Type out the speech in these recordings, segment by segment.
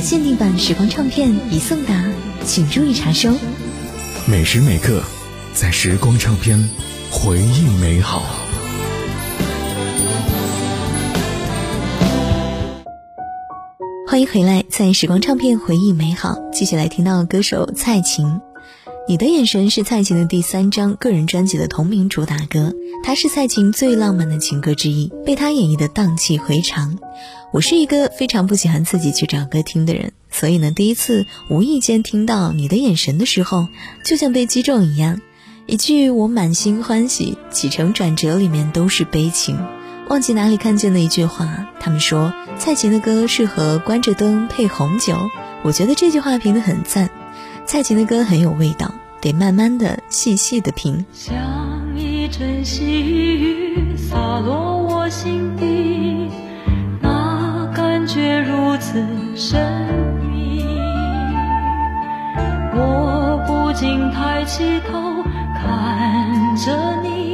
的限定版时光唱片已送达，请注意查收。每时每刻，在时光唱片，回忆美好。欢迎回来，在时光唱片回忆美好，继续来听到歌手蔡琴。你的眼神是蔡琴的第三张个人专辑的同名主打歌，它是蔡琴最浪漫的情歌之一，被她演绎的荡气回肠。我是一个非常不喜欢自己去找歌听的人，所以呢，第一次无意间听到你的眼神的时候，就像被击中一样。一句我满心欢喜，起承转折里面都是悲情。忘记哪里看见的一句话，他们说蔡琴的歌适合关着灯配红酒，我觉得这句话评得很赞。蔡琴的歌很有味道，得慢慢的、细细的品。像一阵细雨洒落我心底，那感觉如此神秘。我不禁抬起头看着你，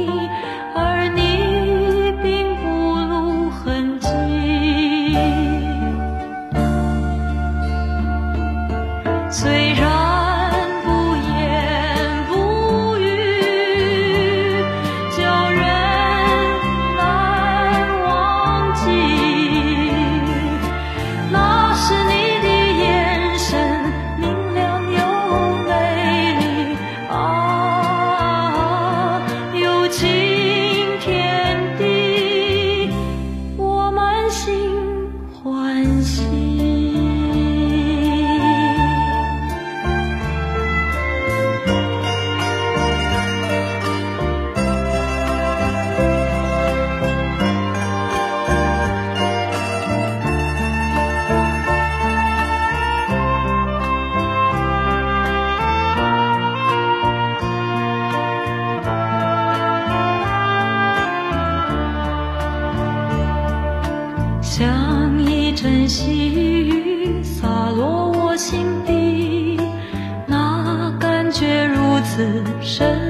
此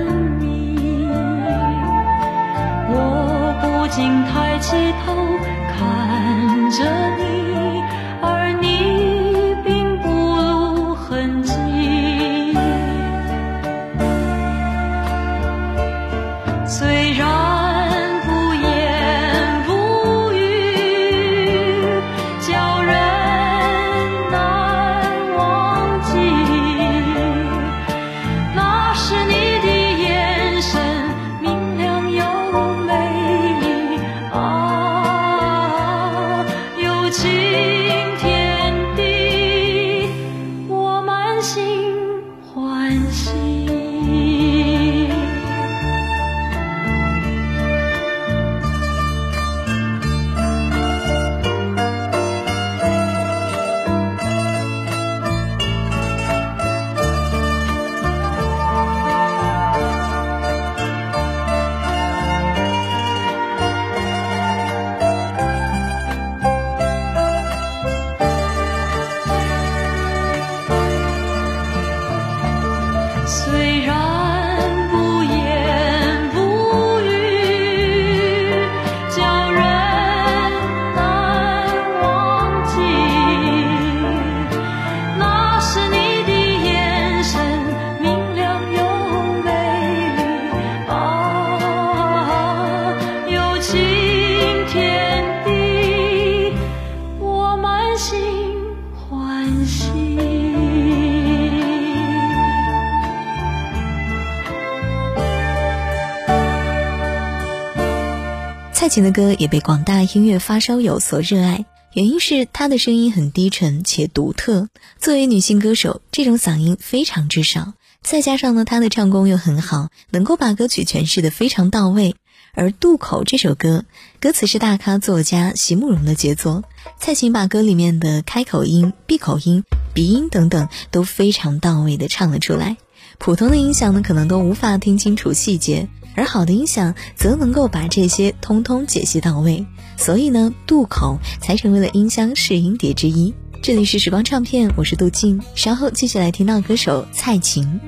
欢喜。蔡琴的歌也被广大音乐发烧友所热爱，原因是她的声音很低沉且独特。作为女性歌手，这种嗓音非常之少，再加上呢，她的唱功又很好，能够把歌曲诠释的非常到位。而《渡口》这首歌，歌词是大咖作家席慕容的杰作。蔡琴把歌里面的开口音、闭口音、鼻音等等都非常到位的唱了出来。普通的音响呢，可能都无法听清楚细节，而好的音响则能够把这些通通解析到位。所以呢，《渡口》才成为了音箱试音碟之一。这里是时光唱片，我是杜静，稍后继续来听到歌手蔡琴。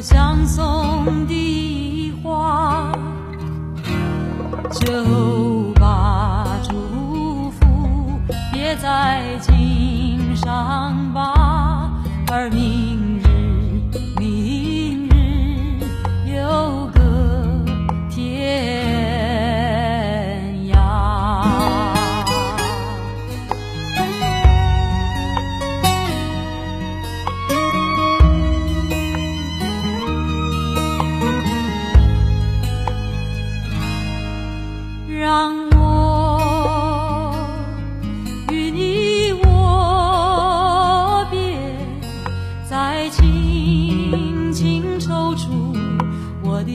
相送的花。就把祝福别在襟上吧，而明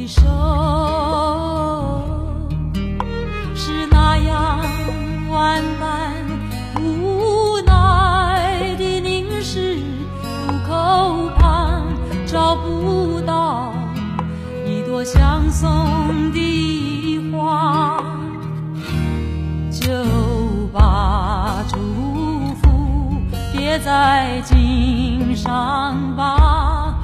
的手，是那样万般无奈的凝视，渡口旁找不到一朵相送的花。就把祝福别在襟上吧。